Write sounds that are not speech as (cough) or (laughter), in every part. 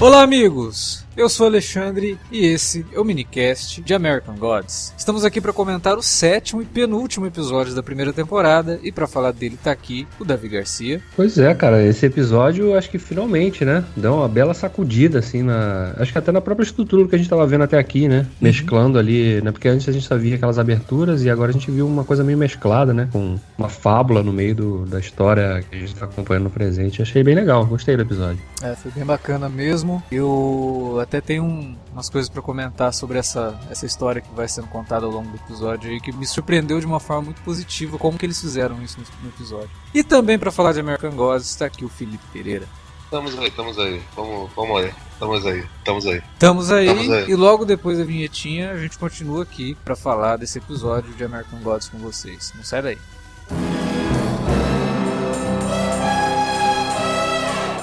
Olá, amigos! Eu sou Alexandre e esse é o minicast de American Gods. Estamos aqui para comentar o sétimo e penúltimo episódio da primeira temporada e para falar dele tá aqui o Davi Garcia. Pois é, cara, esse episódio acho que finalmente, né, deu uma bela sacudida assim na, acho que até na própria estrutura que a gente tava vendo até aqui, né, uhum. mesclando ali, né, porque antes a gente só via aquelas aberturas e agora a gente viu uma coisa meio mesclada, né, com uma fábula no meio do, da história que a gente tá acompanhando no presente. Achei bem legal, gostei do episódio. É, foi bem bacana mesmo. Eu até tenho um, umas coisas para comentar sobre essa, essa história que vai sendo contada ao longo do episódio e que me surpreendeu de uma forma muito positiva como que eles fizeram isso no, no episódio. E também para falar de American Gods está aqui o Felipe Pereira. Estamos aí, estamos aí. Vamos, vamos aí. Estamos aí, estamos aí. Estamos aí, aí, e logo depois da vinhetinha a gente continua aqui para falar desse episódio de American Gods com vocês. Não sai daí.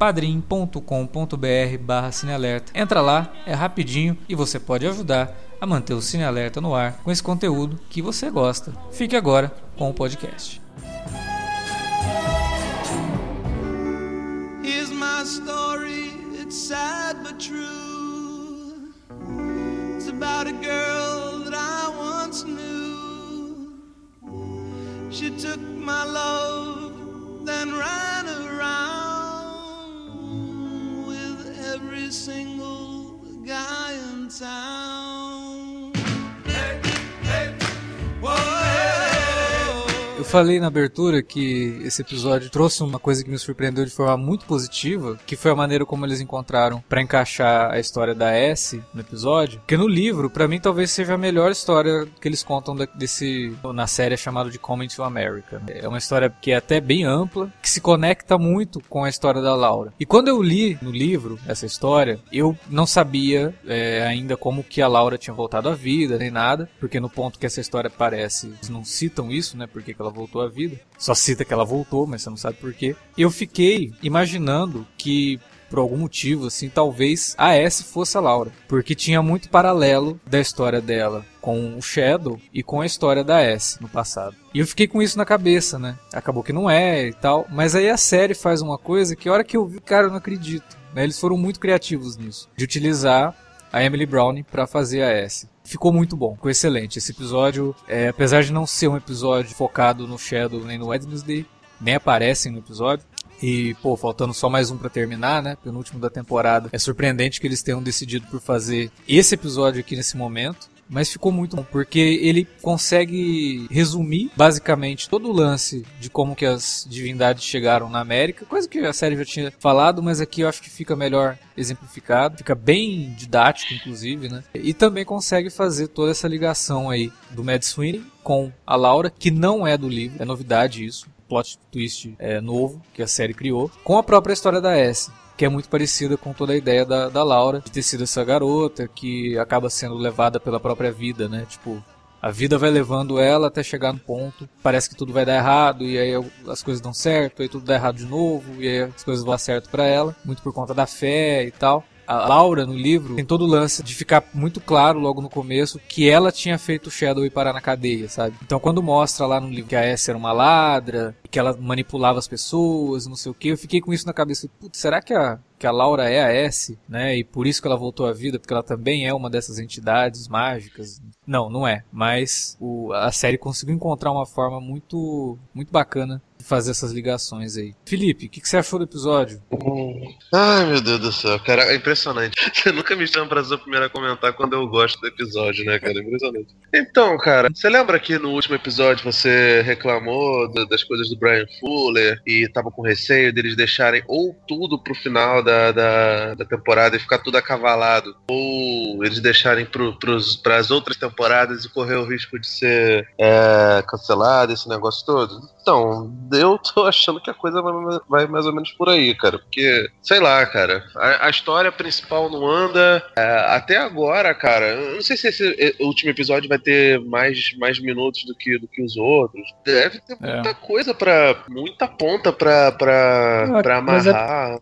padrim.com.br barra cinealerta. Entra lá, é rapidinho e você pode ajudar a manter o Cine Alerta no ar com esse conteúdo que você gosta. Fique agora com o podcast. Here's my story, it's sad but true. It's about a girl that I once knew. She took my love, then ran falei na abertura que esse episódio trouxe uma coisa que me surpreendeu de forma muito positiva, que foi a maneira como eles encontraram para encaixar a história da S no episódio. Porque no livro, para mim, talvez seja a melhor história que eles contam desse na série chamada de Coming to America. É uma história que é até bem ampla, que se conecta muito com a história da Laura. E quando eu li no livro essa história, eu não sabia é, ainda como que a Laura tinha voltado à vida nem nada, porque no ponto que essa história aparece, eles não citam isso, né? Porque ela ela voltou à vida. Só cita que ela voltou, mas você não sabe por quê. Eu fiquei imaginando que por algum motivo, assim, talvez a S fosse a Laura, porque tinha muito paralelo da história dela com o Shadow e com a história da S no passado. E eu fiquei com isso na cabeça, né? Acabou que não é e tal, mas aí a série faz uma coisa que a hora que eu vi, cara, eu não acredito. Né? Eles foram muito criativos nisso, de utilizar a Emily Browning para fazer a S ficou muito bom, ficou excelente. Esse episódio, é, apesar de não ser um episódio focado no Shadow nem no Wednesday, nem aparecem no episódio. E, pô, faltando só mais um para terminar, né? Penúltimo da temporada. É surpreendente que eles tenham decidido por fazer esse episódio aqui nesse momento mas ficou muito bom, porque ele consegue resumir basicamente todo o lance de como que as divindades chegaram na América, coisa que a série já tinha falado, mas aqui eu acho que fica melhor exemplificado, fica bem didático inclusive, né? E também consegue fazer toda essa ligação aí do Mad Sweeney com a Laura, que não é do livro, é novidade isso plot twist é, novo que a série criou, com a própria história da S que é muito parecida com toda a ideia da, da Laura, de ter sido essa garota que acaba sendo levada pela própria vida, né? Tipo, a vida vai levando ela até chegar no ponto, parece que tudo vai dar errado, e aí as coisas dão certo, aí tudo dá errado de novo, e aí as coisas vão dar certo para ela, muito por conta da fé e tal a Laura no livro tem todo o lance de ficar muito claro logo no começo que ela tinha feito o Shadow ir parar na cadeia, sabe? Então quando mostra lá no livro que a S era uma ladra, que ela manipulava as pessoas, não sei o que, eu fiquei com isso na cabeça. Putz, será que a, que a Laura é a S, né? E por isso que ela voltou à vida, porque ela também é uma dessas entidades mágicas. Não, não é. Mas o, a série conseguiu encontrar uma forma muito, muito bacana fazer essas ligações aí. Felipe, o que, que, você achou do episódio? Ai, meu Deus do céu, cara, é impressionante. (laughs) Você nunca me chama pra ser o primeiro a comentar quando eu gosto do episódio, né, cara? É impressionante. Então, cara, você lembra que no último episódio você reclamou das coisas do Brian Fuller e tava com receio deles deixarem ou tudo pro final da, da, da temporada e ficar tudo acavalado, ou eles deixarem pro, pros, pras outras temporadas e correr o risco de ser é, cancelado, esse negócio todo? Então, eu (laughs) tô achando que a coisa vai, vai mais ou menos por aí, cara. Porque, sei lá, cara, a, a história principal não anda. É, até agora, cara, eu não sei se esse último episódio vai ter mais, mais minutos do que, do que os outros. Deve ter é. muita coisa pra. muita ponta pra, pra, ah, pra é amarrar.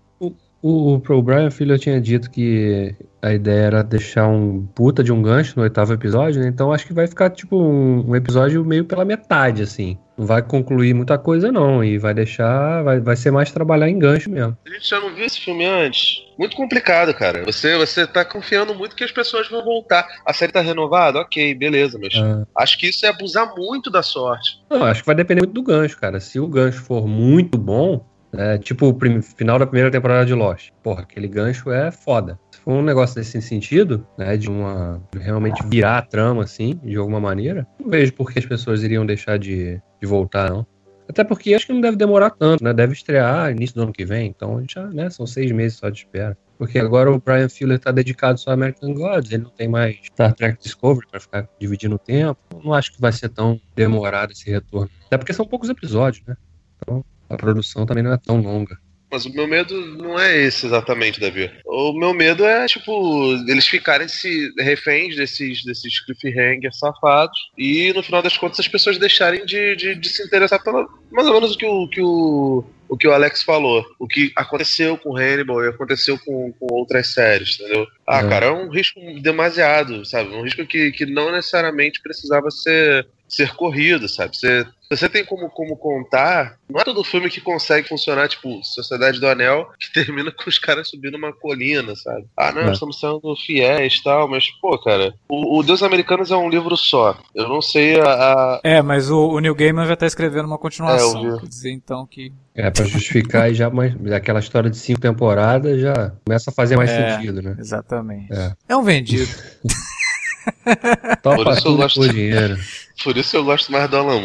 O, o, Brian Filho tinha dito que a ideia era deixar um puta de um gancho no oitavo episódio, né? Então acho que vai ficar tipo um, um, episódio meio pela metade, assim. Não vai concluir muita coisa, não. E vai deixar. Vai, vai ser mais trabalhar em gancho mesmo. A gente já não viu esse filme antes. Muito complicado, cara. Você, você tá confiando muito que as pessoas vão voltar. A série tá renovada? Ok, beleza, mas ah. acho que isso é abusar muito da sorte. Não, acho que vai depender muito do gancho, cara. Se o gancho for muito bom, é, tipo o final da primeira temporada de Lost. Porra, aquele gancho é foda. Se for um negócio desse sentido, né, de uma realmente virar a trama assim, de alguma maneira, não vejo por que as pessoas iriam deixar de, de voltar, não. Até porque acho que não deve demorar tanto, né? Deve estrear início do ano que vem, então já, né, são seis meses só de espera. Porque agora o Brian Fuller tá dedicado só a American Gods, ele não tem mais Star Trek Discovery para ficar dividindo o tempo. Não acho que vai ser tão demorado esse retorno. Até porque são poucos episódios, né? Então, a produção também não é tão longa. Mas o meu medo não é esse exatamente, Davi. O meu medo é, tipo, eles ficarem se reféns desses, desses cliffhangers safados e no final das contas as pessoas deixarem de, de, de se interessar pela. Mais ou menos o que o, que o, o que o Alex falou. O que aconteceu com Hannibal e aconteceu com, com outras séries, entendeu? Ah, é. cara, é um risco demasiado, sabe? Um risco que, que não necessariamente precisava ser, ser corrido, sabe? Você você tem como, como contar, não é todo filme que consegue funcionar, tipo, Sociedade do Anel, que (laughs) termina com os caras subindo uma colina, sabe? Ah, não, é. estamos sendo fiéis e tal, mas, pô, cara, o, o, Deus Americanos é um livro só. Eu não sei a. a... É, mas o, o Neil Gaiman já tá escrevendo uma continuação. É, quer dizer, então, que. É, pra justificar e já mais. Aquela história de cinco temporadas já começa a fazer mais é, sentido, né? Exatamente. É, é um vendido. (laughs) Topa Por isso eu gosto... por dinheiro. (laughs) Por isso eu gosto mais do Alan.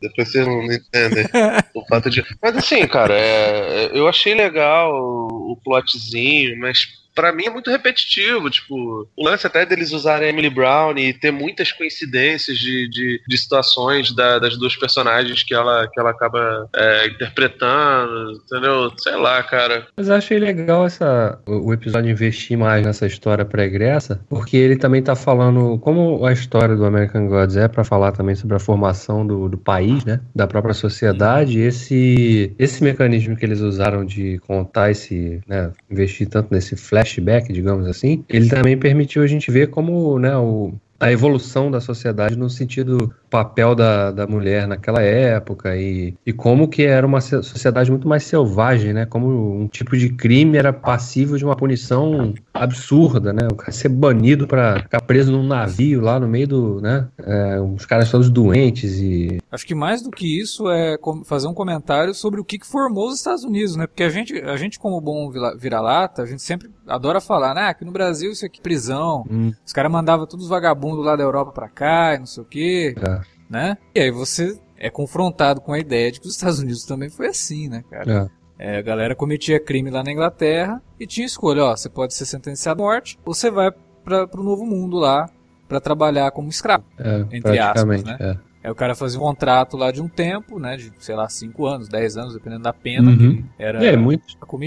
Depois vocês não entendem o fato de. Mas assim, cara, é... eu achei legal o plotzinho, mas para mim é muito repetitivo. Tipo, o lance até deles usarem Emily Brown e ter muitas coincidências de, de, de situações da, das duas personagens que ela, que ela acaba é, interpretando, entendeu? Sei lá, cara. Mas eu achei legal essa, o, episódio investir mais nessa história pregressa, porque ele também tá falando, como a história do American Gods é para falar também sobre a formação do, do país, né? Da própria sociedade, esse, esse mecanismo que eles usaram de contar esse, né? Investir tanto nesse flash flashback, digamos assim, ele também permitiu a gente ver como né, o, a evolução da sociedade no sentido papel da, da mulher naquela época e, e como que era uma sociedade muito mais selvagem, né? Como um tipo de crime era passível de uma punição absurda, né? O cara ser banido para ficar preso num navio lá no meio do, né? É, os caras todos doentes e... Acho que mais do que isso é fazer um comentário sobre o que, que formou os Estados Unidos, né? Porque a gente, a gente como bom vira-lata, a gente sempre adora falar, né? Aqui no Brasil isso aqui é prisão, hum. os caras mandavam todos os vagabundos lá da Europa pra cá e não sei o quê. É né? E aí você é confrontado com a ideia de que os Estados Unidos também foi assim, né, cara? É. É, a galera cometia crime lá na Inglaterra e tinha escolha, ó, você pode ser sentenciado à morte ou você vai para o novo mundo lá para trabalhar como escravo, é, entre aspas, né? É. Aí o cara fazia um contrato lá de um tempo, né? De, sei lá, 5 anos, 10 anos, dependendo da pena uhum. que era é, muito...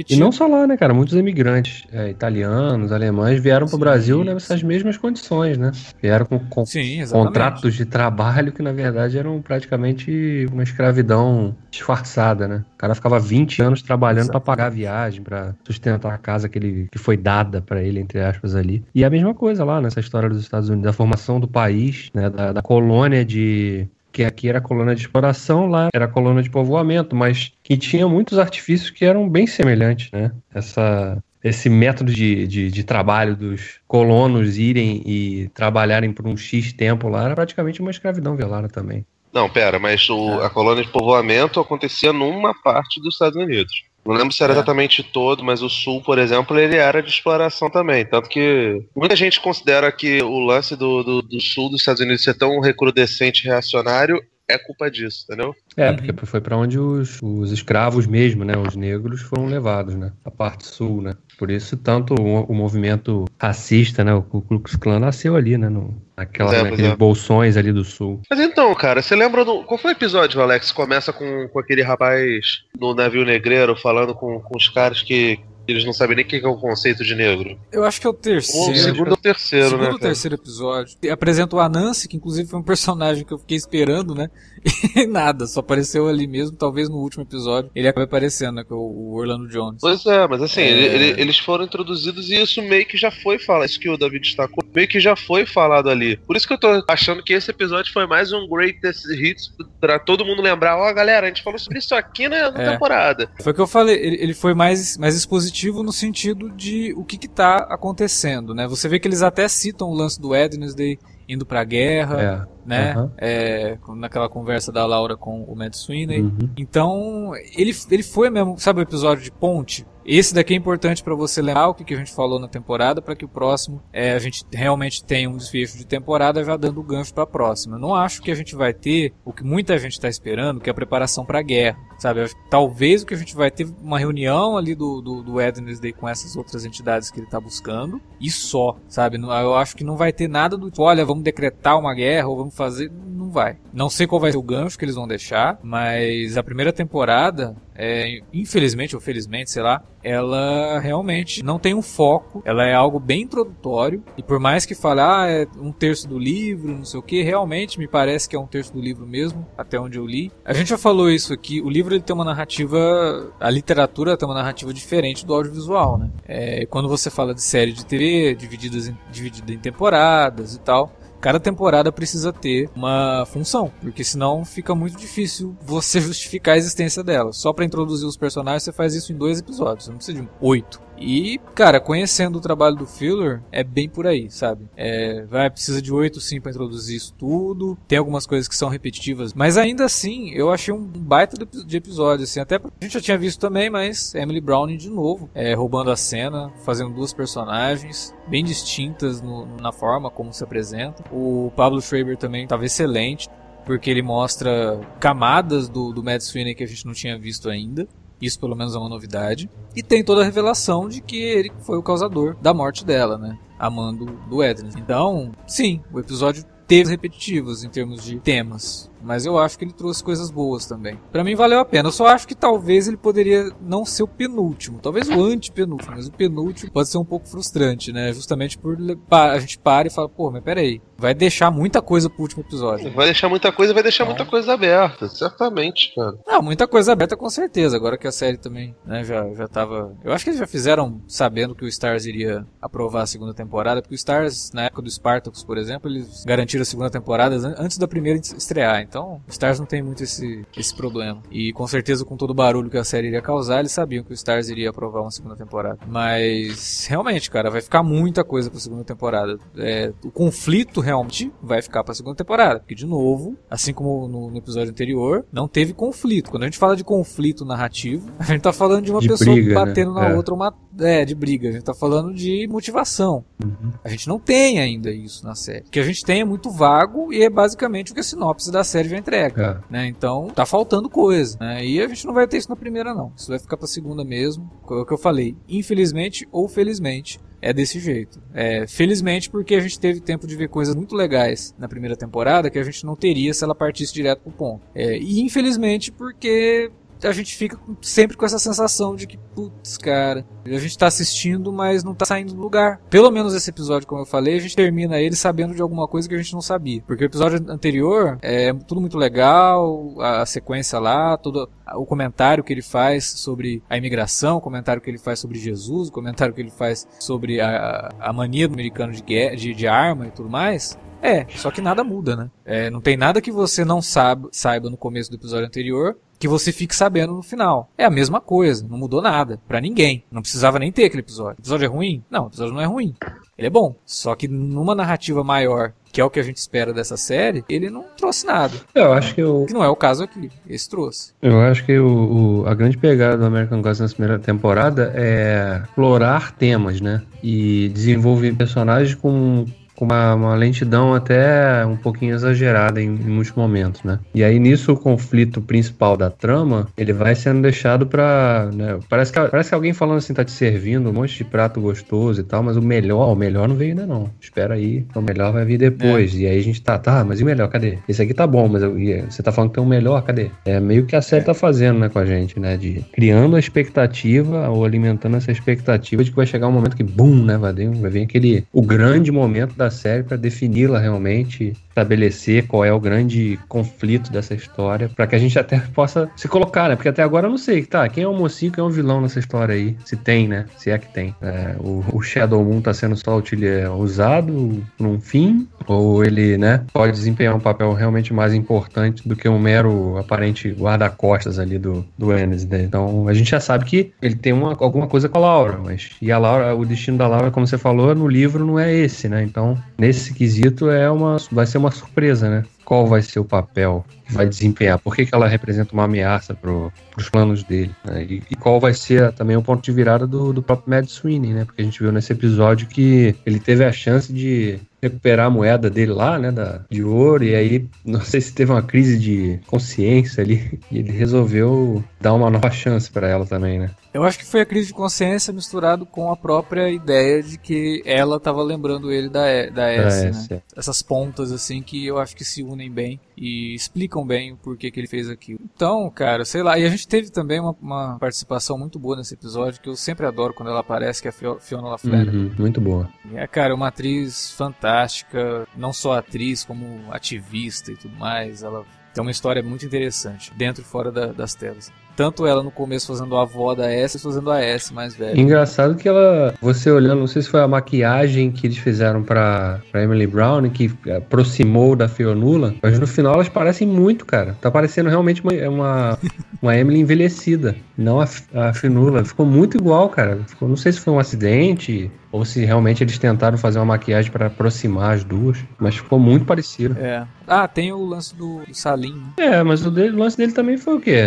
E não só lá, né, cara? Muitos imigrantes é, italianos, alemães vieram para o Brasil nessas mesmas condições, né? Vieram com, com sim, contratos de trabalho que, na verdade, eram praticamente uma escravidão disfarçada, né? O cara ficava 20 anos trabalhando para pagar a viagem, para sustentar a casa que, ele, que foi dada para ele, entre aspas, ali. E a mesma coisa lá nessa história dos Estados Unidos, da formação do país, né? da, da colônia de que aqui era colônia de exploração, lá era colônia de povoamento, mas que tinha muitos artifícios que eram bem semelhantes, né? Essa, esse método de, de, de, trabalho dos colonos irem e trabalharem por um X tempo lá era praticamente uma escravidão velada também. Não, pera, mas o, é. a colônia de povoamento acontecia numa parte dos Estados Unidos. Não lembro se era é. exatamente todo, mas o sul, por exemplo, ele era de exploração também. Tanto que muita gente considera que o lance do, do, do sul dos Estados Unidos ser tão recrudescente e reacionário é culpa disso, entendeu? É, porque foi para onde os, os escravos mesmo, né, os negros foram levados, né, a parte sul, né. Por isso tanto o, o movimento racista, né, o Ku Klux Klan nasceu ali, né, no, naquela, é, naqueles é. bolsões ali do sul. Mas então, cara, você lembra do, qual foi o episódio, Alex? Começa com, com aquele rapaz no navio negreiro falando com, com os caras que eles não sabem nem o que é o conceito de negro. Eu acho que é o terceiro. O segundo ou terceiro, segundo né? Segundo ou terceiro episódio. Apresenta o Anansi, que inclusive foi um personagem que eu fiquei esperando, né? (laughs) E nada, só apareceu ali mesmo. Talvez no último episódio ele acabe aparecendo, né? É o Orlando Jones. Pois é, mas assim, é... Ele, ele, eles foram introduzidos e isso meio que já foi falado. Isso que o David destacou, meio que já foi falado ali. Por isso que eu tô achando que esse episódio foi mais um greatest hits pra todo mundo lembrar. Ó, oh, galera, a gente falou sobre isso aqui na, na é. temporada. Foi o que eu falei, ele, ele foi mais, mais expositivo no sentido de o que está acontecendo, né? Você vê que eles até citam o lance do Wednesday indo pra guerra, é, né? Uhum. É, naquela conversa da Laura com o Matt Sweeney. Uhum. Então, ele, ele foi mesmo, sabe o episódio de ponte? Esse daqui é importante para você lembrar o que, que a gente falou na temporada, para que o próximo é, a gente realmente tenha um desfecho de temporada já dando o gancho para a próxima. Eu não acho que a gente vai ter o que muita gente está esperando, que é a preparação para a guerra, sabe? Talvez o que a gente vai ter uma reunião ali do, do, do Wednesday com essas outras entidades que ele está buscando e só, sabe? Eu acho que não vai ter nada do tipo, olha, vamos decretar uma guerra ou vamos fazer. Não vai. Não sei qual vai ser o gancho que eles vão deixar, mas a primeira temporada é, infelizmente ou felizmente, sei lá, ela realmente não tem um foco, ela é algo bem introdutório, e por mais que fale, ah, é um terço do livro, não sei o que, realmente me parece que é um terço do livro mesmo, até onde eu li. A gente já falou isso aqui, o livro ele tem uma narrativa, a literatura tem uma narrativa diferente do audiovisual, né? É, quando você fala de série de TV, divididas em, dividida em temporadas e tal, cada temporada precisa ter uma função, porque senão fica muito difícil você (laughs) justificar a existência dela. Só para introduzir os personagens você faz isso em dois episódios, não precisa de oito. E, cara, conhecendo o trabalho do Filler, é bem por aí, sabe? É, vai, precisa de 8 sim pra introduzir isso tudo. Tem algumas coisas que são repetitivas. Mas ainda assim, eu achei um baita de episódio, assim. Até a gente já tinha visto também, mas Emily Browning de novo, é, roubando a cena, fazendo duas personagens bem distintas no, na forma como se apresenta. O Pablo Schreiber também estava excelente porque ele mostra camadas do, do Matt Sweeney que a gente não tinha visto ainda. Isso pelo menos é uma novidade. E tem toda a revelação de que ele foi o causador da morte dela, né? Amando do Edna. Então, sim, o episódio teve repetitivos em termos de temas mas eu acho que ele trouxe coisas boas também. Para mim valeu a pena. Eu só acho que talvez ele poderia não ser o penúltimo, talvez o antepenúltimo, mas o penúltimo pode ser um pouco frustrante, né? Justamente por a gente para e fala, pô, mas peraí, vai deixar muita coisa pro último episódio. Vai deixar muita coisa, vai deixar muita coisa aberta, certamente, cara. Não, muita coisa aberta com certeza. Agora que a série também, né, já, já tava. Eu acho que eles já fizeram sabendo que o Stars iria aprovar a segunda temporada, porque o Stars, na época do Spartacus, por exemplo, eles garantiram a segunda temporada antes da primeira estrear. Então então, Stars não tem muito esse, esse problema. E com certeza, com todo o barulho que a série iria causar, eles sabiam que o Stars iria aprovar uma segunda temporada. Mas, realmente, cara, vai ficar muita coisa pra segunda temporada. É, o conflito realmente vai ficar pra segunda temporada. Porque, de novo, assim como no, no, episódio anterior, não teve conflito. Quando a gente fala de conflito narrativo, (laughs) a gente tá falando de uma de pessoa briga, batendo né? na é. outra, uma, é, de briga. A gente tá falando de motivação. Uhum. A gente não tem ainda isso na série. O que a gente tem é muito vago e é basicamente o que a sinopse da série já entrega. É. Né? Então tá faltando coisa. Né? E a gente não vai ter isso na primeira, não. Isso vai ficar pra segunda mesmo. É o que eu falei. Infelizmente ou felizmente, é desse jeito. É, felizmente porque a gente teve tempo de ver coisas muito legais na primeira temporada que a gente não teria se ela partisse direto pro ponto. É, e infelizmente porque a gente fica sempre com essa sensação de que, putz, cara, a gente tá assistindo, mas não tá saindo do lugar. Pelo menos esse episódio, como eu falei, a gente termina ele sabendo de alguma coisa que a gente não sabia. Porque o episódio anterior é tudo muito legal, a sequência lá, todo o comentário que ele faz sobre a imigração, o comentário que ele faz sobre Jesus, o comentário que ele faz sobre a, a mania do americano de, guerra, de, de arma e tudo mais. É, só que nada muda, né? É, não tem nada que você não sabe, saiba no começo do episódio anterior que você fique sabendo no final. É a mesma coisa, não mudou nada para ninguém. Não precisava nem ter aquele episódio. O episódio é ruim? Não, o episódio não é ruim. Ele é bom. Só que numa narrativa maior, que é o que a gente espera dessa série, ele não trouxe nada. Eu acho que o. Que não é o caso aqui. Esse trouxe. Eu acho que o, o, a grande pegada do American Gods nessa primeira temporada é explorar temas, né? E desenvolver personagens com com uma, uma lentidão até um pouquinho exagerada em, em, muitos momentos, né? E aí nisso o conflito principal da trama, ele vai sendo deixado pra... Né, parece, que, parece que alguém falando assim, tá te servindo um monte de prato gostoso e tal, mas o melhor, o melhor não veio ainda não. Espera aí, o melhor vai vir depois. É. E aí a gente tá, tá, mas e o melhor, cadê? Esse aqui tá bom, mas eu, você tá falando que tem um melhor, cadê? É meio que a série é. tá fazendo, né, com a gente, né? De criando a expectativa ou alimentando essa expectativa de que vai chegar um momento que, bum, né, vai vir, vai vir aquele, o grande momento da série para defini-la realmente, estabelecer qual é o grande conflito dessa história, para que a gente até possa se colocar, né? Porque até agora eu não sei, tá, quem é o mocinho, quem é o vilão nessa história aí? Se tem, né? Se é que tem. É, o, o, Shadow Moon tá sendo só é, usado num fim, ou ele, né, pode desempenhar um papel realmente mais importante do que um mero aparente guarda-costas ali do, do Ennis, né? Então a gente já sabe que ele tem uma, alguma coisa com a Laura, mas e a Laura, o destino da Laura, como você falou, no livro não é esse, né? Então, nesse quesito é uma vai ser uma surpresa, né? Qual vai ser o papel que vai desempenhar? Por que, que ela representa uma ameaça para os planos dele? Né? E, e, qual vai ser também o ponto de virada do, do próprio Mad Sweeney, né? Porque a gente viu nesse episódio que ele teve a chance de recuperar a moeda dele lá, né, da, de ouro, e aí não sei se teve uma crise de consciência ali, (laughs) e ele resolveu dar uma nova chance para ela também, né? Eu acho que foi a crise de consciência misturado com a própria ideia de que ela estava lembrando ele da, da S, né? É. Essas pontas assim que eu acho que se unem bem e explicam bem o porquê que ele fez aquilo. Então, cara, sei lá, e a gente teve também uma, uma participação muito boa nesse episódio que eu sempre adoro quando ela aparece, que é a Fiona LaFleur. Uhum, muito boa. É, cara, uma atriz fantástica, não só atriz como ativista e tudo mais. Ela tem uma história muito interessante, dentro e fora da, das telas. Tanto ela no começo fazendo a avó da S, fazendo a S mais velha. Engraçado que ela, você olhando, não sei se foi a maquiagem que eles fizeram pra, pra Emily Brown, que aproximou da Fionula, mas no final elas parecem muito, cara. Tá parecendo realmente uma, uma, (laughs) uma Emily envelhecida, não a, a Fionula. Ficou muito igual, cara. Ficou, não sei se foi um acidente, ou se realmente eles tentaram fazer uma maquiagem para aproximar as duas, mas ficou muito parecido. É. Ah, tem o lance do, Salim. Né? É, mas o, dele, o, lance dele também foi o quê?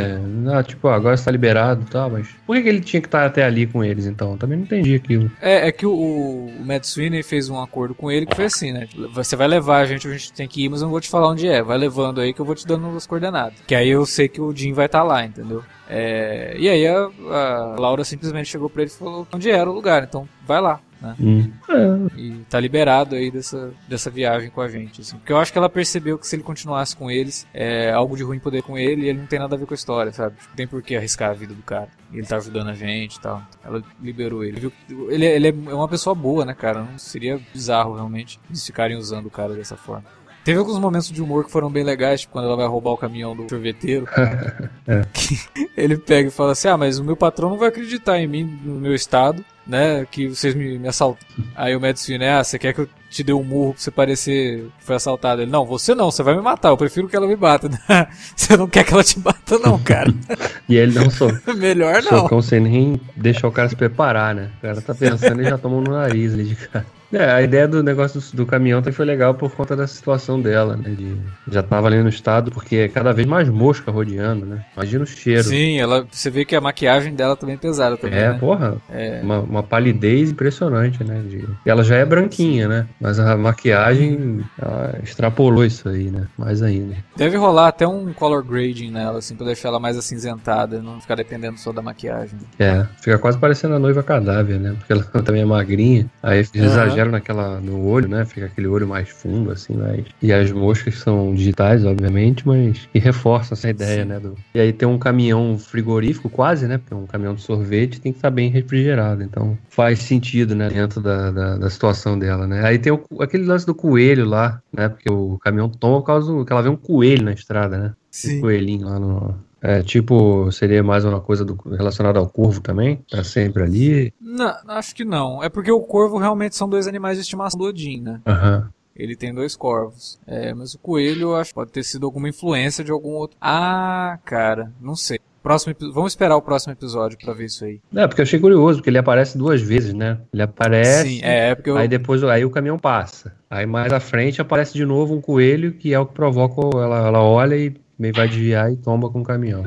Ah, tipo, agora está liberado e tal, mas por que, que ele tinha que estar até ali com eles então? Também não entendi aquilo. É, é que o, o Matt Sweeney fez um acordo com ele que foi assim, né? Você vai levar a gente, a gente tem que ir, mas eu não vou te falar onde é. Vai levando aí que eu vou te dando as coordenadas. Que aí eu sei que o Jim vai estar tá lá, entendeu? É, e aí a, a Laura simplesmente chegou pra ele e falou onde era o lugar, então vai lá né? Hum. É. E tá liberado aí dessa, dessa viagem com a gente, assim. Porque eu acho que ela percebeu que se ele continuasse com eles, é algo de ruim poder com ele e ele não tem nada a ver com a história, sabe? Tipo, tem por que arriscar a vida do cara. Ele tá ajudando a gente e tal. Ela liberou ele. Ele, ele é uma pessoa boa, né, cara? Não seria bizarro, realmente, eles ficarem usando o cara dessa forma. Teve alguns momentos de humor que foram bem legais, tipo quando ela vai roubar o caminhão do sorveteiro. (laughs) é. ele pega e fala assim: Ah, mas o meu patrão não vai acreditar em mim, no meu estado né, que vocês me, me assaltam. Aí o Madison, né, ah, você quer que eu te dê um murro pra você parecer que foi assaltado? Ele, não, você não, você vai me matar, eu prefiro que ela me bata. (laughs) você não quer que ela te bata não, (laughs) cara. e ele não sou. (laughs) Melhor não. Socão sem nem deixar o cara se preparar, né? O cara tá pensando e já tomou no nariz ali de cara. É, a ideia do negócio do, do, caminhão também foi legal por conta da situação dela, né? De, já tava ali no estado, porque é cada vez mais mosca rodeando, né? Imagina o cheiro. Sim, ela, você vê que a maquiagem dela também é pesada também. É, né? porra. É. Uma, uma, palidez impressionante, né? De, e ela já é branquinha, né? Mas a maquiagem extrapolou isso aí, né? Mais ainda. Deve rolar até um color grading nela, assim, pra deixar ela mais acinzentada, não ficar dependendo só da maquiagem. É, fica quase parecendo a noiva cadáver, né? Porque ela (laughs) também é magrinha, aí uhum exagero naquela no olho, né? Fica aquele olho mais fundo, assim, mas. E as moscas são digitais, obviamente, mas. E reforçam essa ideia, Sim. né? Do... E aí tem um caminhão frigorífico, quase, né? Porque um caminhão de sorvete tem que estar bem refrigerado. Então faz sentido, né? Dentro da, da, da situação dela, né? Aí tem o, aquele lance do coelho lá, né? Porque o caminhão toma por causa que ela vê um coelho na estrada, né? Sim. Um coelhinho lá no, é, tipo, seria mais uma coisa do, relacionada ao corvo também? Tá sempre ali? Não, acho que não. É porque o corvo realmente são dois animais de estimação do Odin, né? Aham. Uhum. Ele tem dois corvos. É, mas o coelho, eu acho que pode ter sido alguma influência de algum outro. Ah, cara, não sei. Próximo, vamos esperar o próximo episódio para ver isso aí. É, porque eu achei curioso, porque ele aparece duas vezes, né? Ele aparece. Sim, é, é porque eu... Aí depois aí o caminhão passa. Aí mais à frente aparece de novo um coelho, que é o que provoca. Ela, ela olha e meio vai desviar e tomba com o caminhão.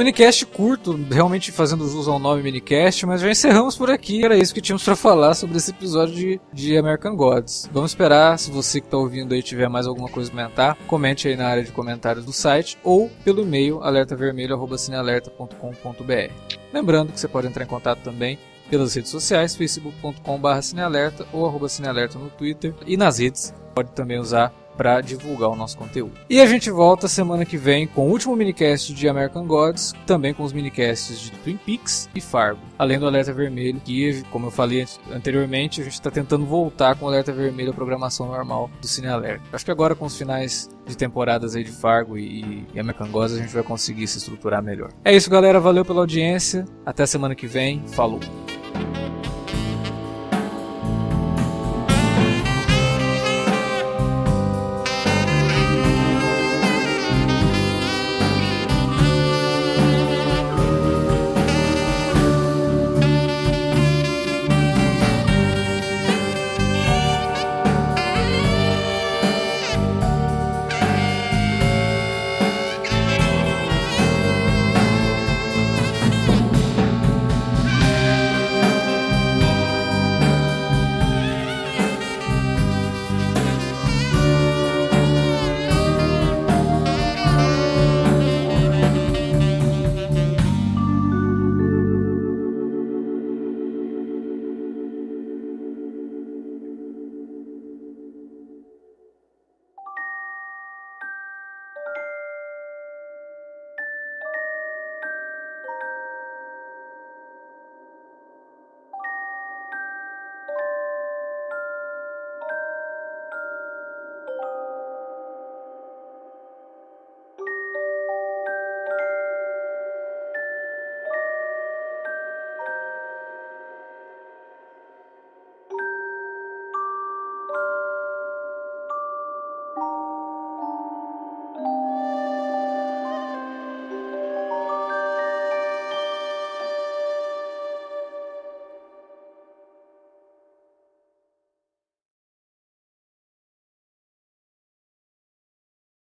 Minicast curto, realmente fazendo jus ao nome minicast, mas já encerramos por aqui. Era isso que tínhamos para falar sobre esse episódio de, de American Gods. Vamos esperar, se você que está ouvindo aí tiver mais alguma coisa a comentar, comente aí na área de comentários do site ou pelo e-mail alertavermelho.cinealerta.com.br. Lembrando que você pode entrar em contato também pelas redes sociais, facebook.com.br ou arroba cinealerta no Twitter e nas redes. Pode também usar para divulgar o nosso conteúdo. E a gente volta semana que vem com o último minicast de American Gods, também com os minicasts de Twin Peaks e Fargo, além do Alerta Vermelho, que, como eu falei anteriormente, a gente está tentando voltar com o Alerta Vermelho a programação normal do Cine Alerta. Acho que agora com os finais de temporadas aí de Fargo e, e American Gods a gente vai conseguir se estruturar melhor. É isso, galera. Valeu pela audiência. Até semana que vem. Falou.